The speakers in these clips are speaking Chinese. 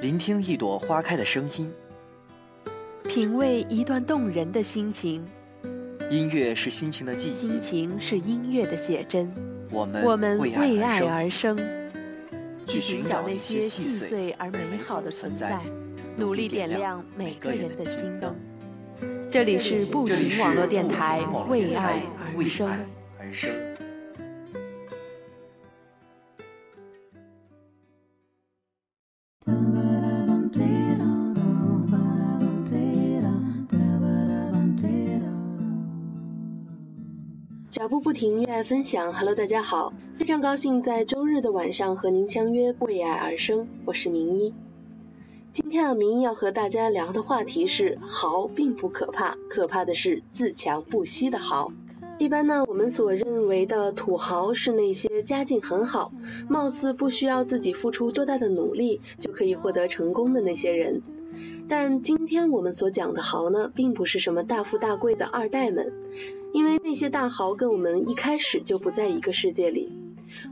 聆听一朵花开的声音，品味一段动人的心情。音乐是心情的记忆，心情是音乐的写真。我们我们为为爱爱而而生，去寻找那些细碎而美好的存在，努力点亮每个人的心灯。这里是不停网络电台为爱而生。脚步不停，热爱分享。Hello，大家好，非常高兴在周日的晚上和您相约，为爱而生。我是明一。今天啊，明一要和大家聊的话题是豪并不可怕，可怕的是自强不息的豪。一般呢，我们所认为的土豪是那些家境很好，貌似不需要自己付出多大的努力就可以获得成功的那些人。但今天我们所讲的豪呢，并不是什么大富大贵的二代们，因为那些大豪跟我们一开始就不在一个世界里。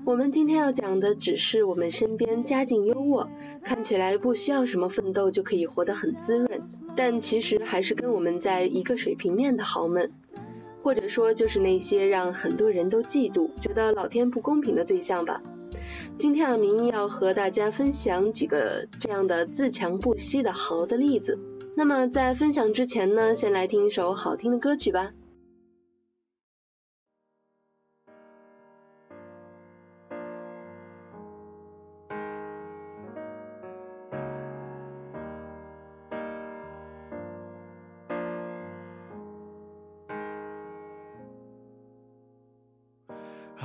我们今天要讲的只是我们身边家境优渥，看起来不需要什么奋斗就可以活得很滋润，但其实还是跟我们在一个水平面的豪们，或者说就是那些让很多人都嫉妒、觉得老天不公平的对象吧。今天的，明一要和大家分享几个这样的自强不息的豪的例子。那么在分享之前呢，先来听一首好听的歌曲吧。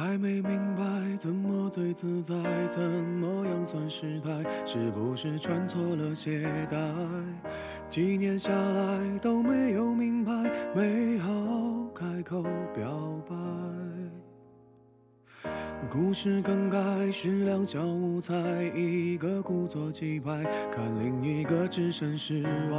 还没明白怎么最自在，怎么样算失态？是不是穿错了鞋带？几年下来都没有明白，没好开口表白。故事更改是两小无猜，一个故作气派，看另一个置身事外。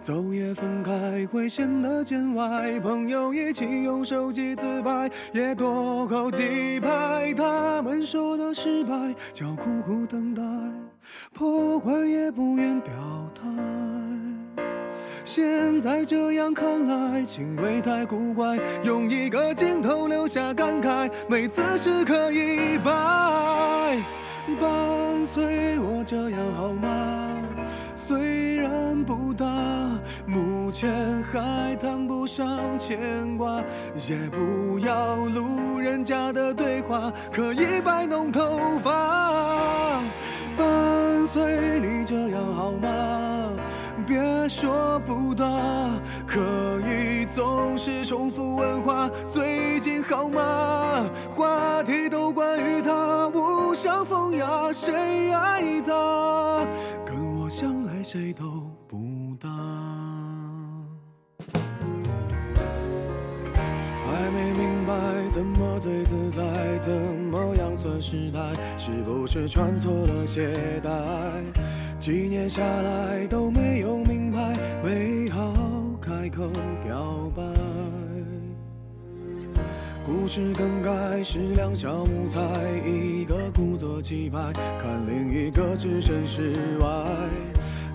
走也分开会显得见外，朋友一起用手机自拍，也多扣几拍。他们说的失败叫苦苦等待，破坏也不愿表态。现在这样看来，行为太古怪，用一个镜头留下感慨，每次时刻一百，伴随我这样好吗？虽然不大，目前还谈不上牵挂，也不要路人甲的对话，可以摆弄头发，说不大，可以总是重复问话。最近好吗？话题都关于他，无伤风雅，谁爱他？跟我相爱谁都不搭。还没明白怎么最自在，怎么样算失态？是不是穿错了鞋带？几年下来都没有明，口表白。故事更改是两小无猜，一个故作气派，看另一个置身事外。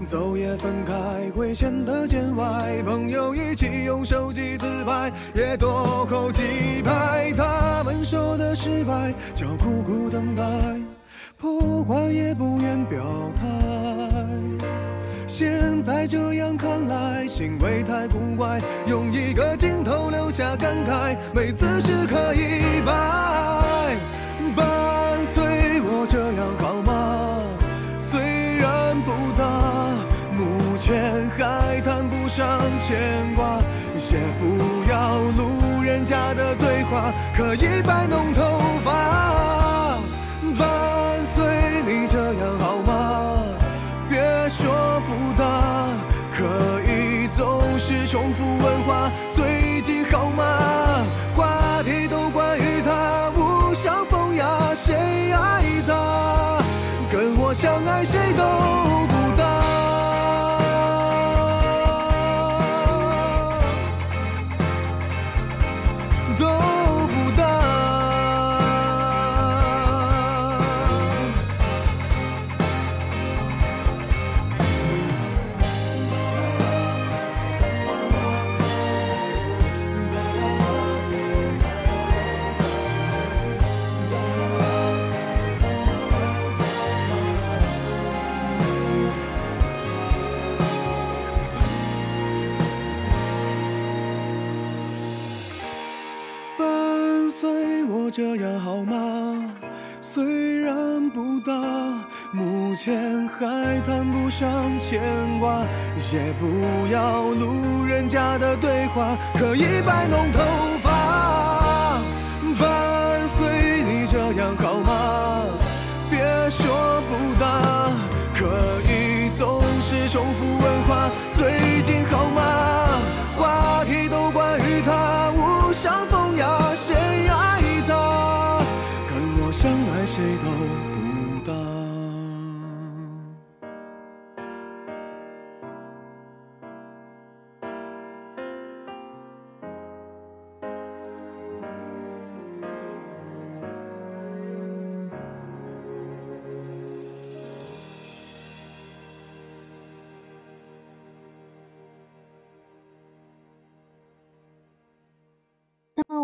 走也分开会显得见外，朋友一起用手机自拍，也多扣几拍。他们说的失败叫苦苦等待，破坏也不愿表态。现在这样看来，行为太古怪，用一个镜头留下感慨，每次时刻一摆，伴随我这样好吗？虽然不大，目前还谈不上牵挂，也不要路人甲的对话，可以摆弄好吗？虽然不大，目前还谈不上牵挂，也不要路人甲的对话，可以摆弄头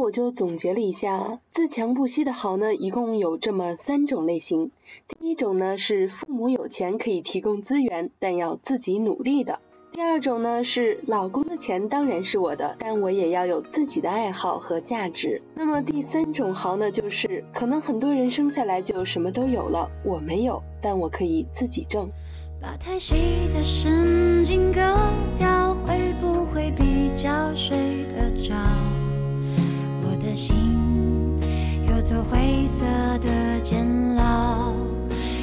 我就总结了一下，自强不息的好呢，一共有这么三种类型。第一种呢是父母有钱可以提供资源，但要自己努力的。第二种呢是老公的钱当然是我的，但我也要有自己的爱好和价值。那么第三种好呢，就是可能很多人生下来就什么都有了，我没有，但我可以自己挣。把太细的神经割掉，会不会比较睡得着？心有座灰色的监牢，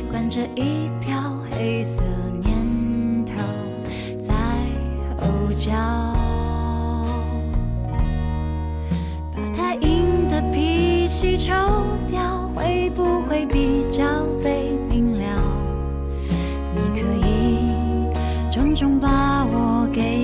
关着一票黑色念头在吼叫。把太硬的脾气抽掉，会不会比较被明了？你可以重重把我给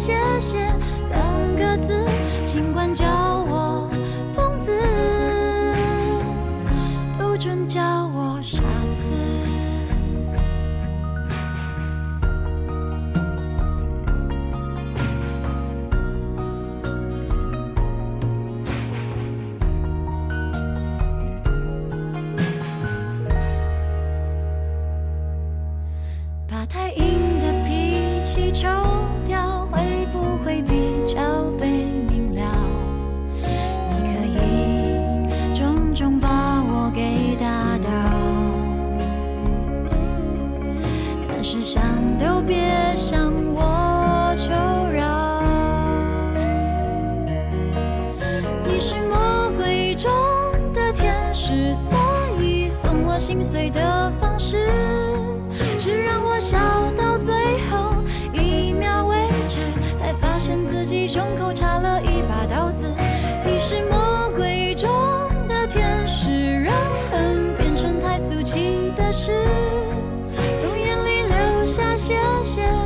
谢谢两个字，尽管叫线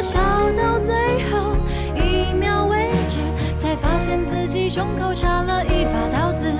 笑到最后一秒为止，才发现自己胸口插了一把刀子。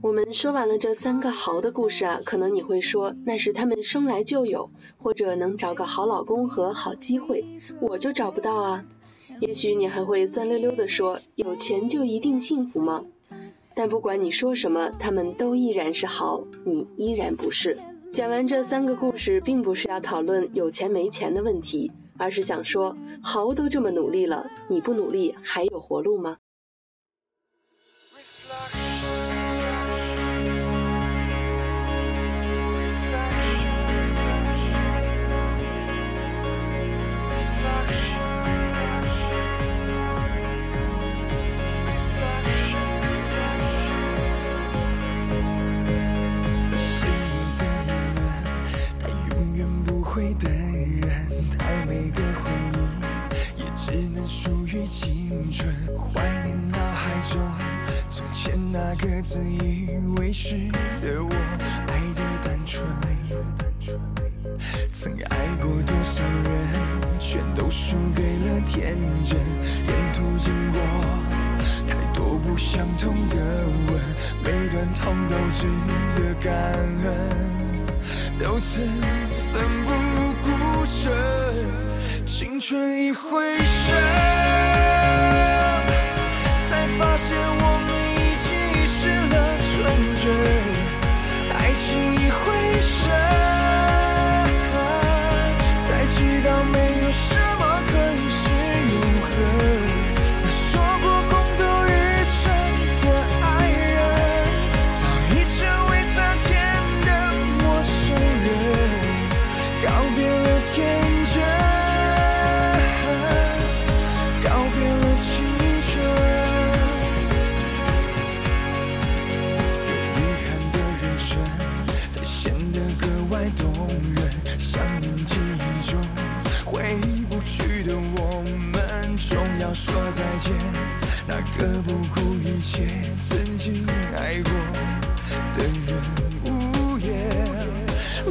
我们说完了这三个豪的故事啊，可能你会说那是他们生来就有，或者能找个好老公和好机会，我就找不到啊。也许你还会酸溜溜的说，有钱就一定幸福吗？但不管你说什么，他们都依然是豪，你依然不是。讲完这三个故事，并不是要讨论有钱没钱的问题，而是想说，豪都这么努力了，你不努力还有活路吗？美的人太美的回忆也只能属于青春怀念脑海中从前那个自以为是的我。爱的单纯曾爱过多少人全都输给了天真。沿途经过太多不相同的吻每段痛都值得感恩。都曾奋不顾身，青春一回身，才发现我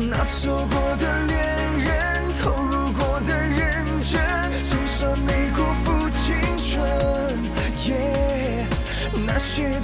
那错过的恋人，投入过的认真，总算没辜负青春。耶那些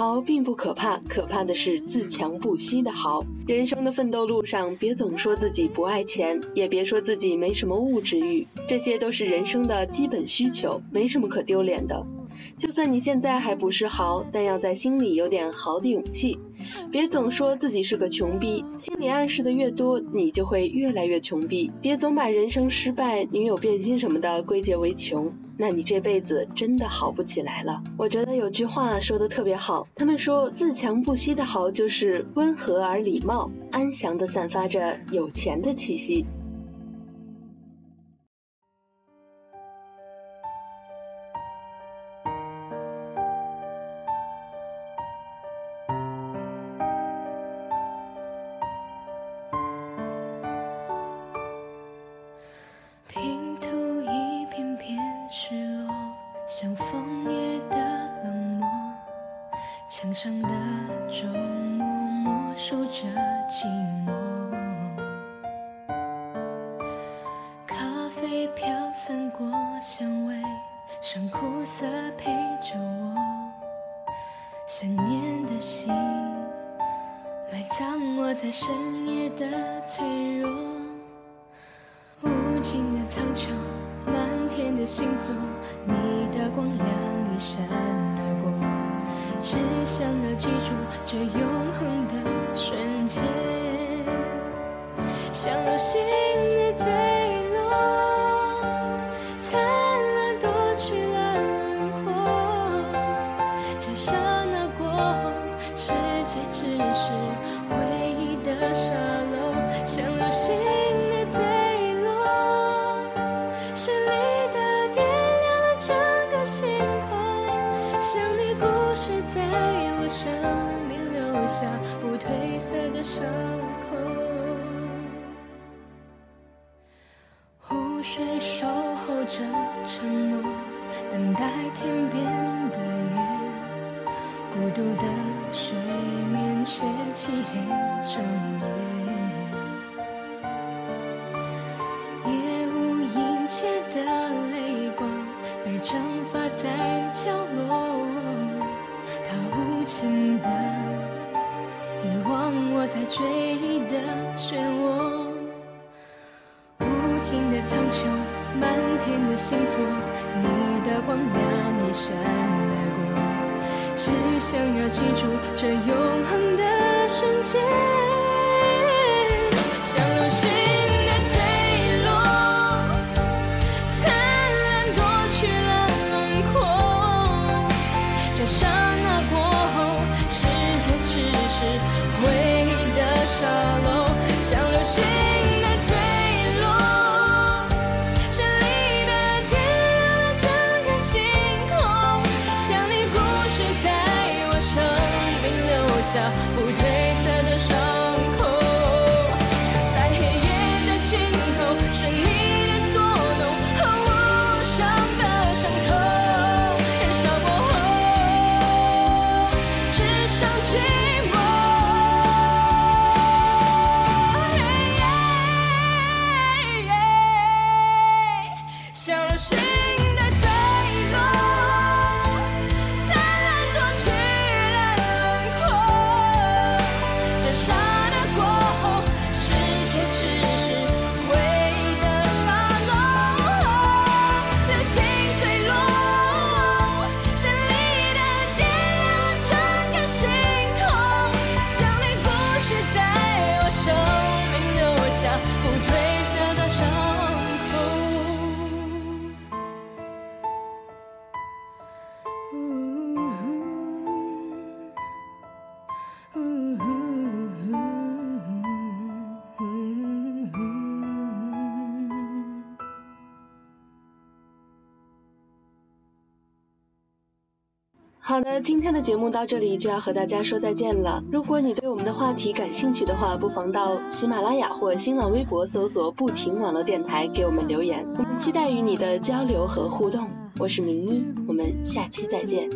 豪并不可怕，可怕的是自强不息的豪。人生的奋斗路上，别总说自己不爱钱，也别说自己没什么物质欲，这些都是人生的基本需求，没什么可丢脸的。就算你现在还不是豪，但要在心里有点豪的勇气。别总说自己是个穷逼，心里暗示的越多，你就会越来越穷逼。别总把人生失败、女友变心什么的归结为穷，那你这辈子真的好不起来了。我觉得有句话说的特别好，他们说自强不息的好就是温和而礼貌，安详的散发着有钱的气息。想念的心，埋藏我在深夜的脆弱。无尽的苍穹，满天的星座，你的光亮一闪而过。只想要记住这永恒的瞬间，像流星独的睡眠却漆黑整夜，夜无阴切的泪光被蒸发在角落，他无情的遗忘我在追忆的漩涡，无尽的苍穹，满天的星座，你的光亮一闪。只想要记住这永恒的瞬间，像流好的，今天的节目到这里就要和大家说再见了。如果你对我们的话题感兴趣的话，不妨到喜马拉雅或新浪微博搜索“不停网络电台”给我们留言，我们期待与你的交流和互动。我是明一，我们下期再见。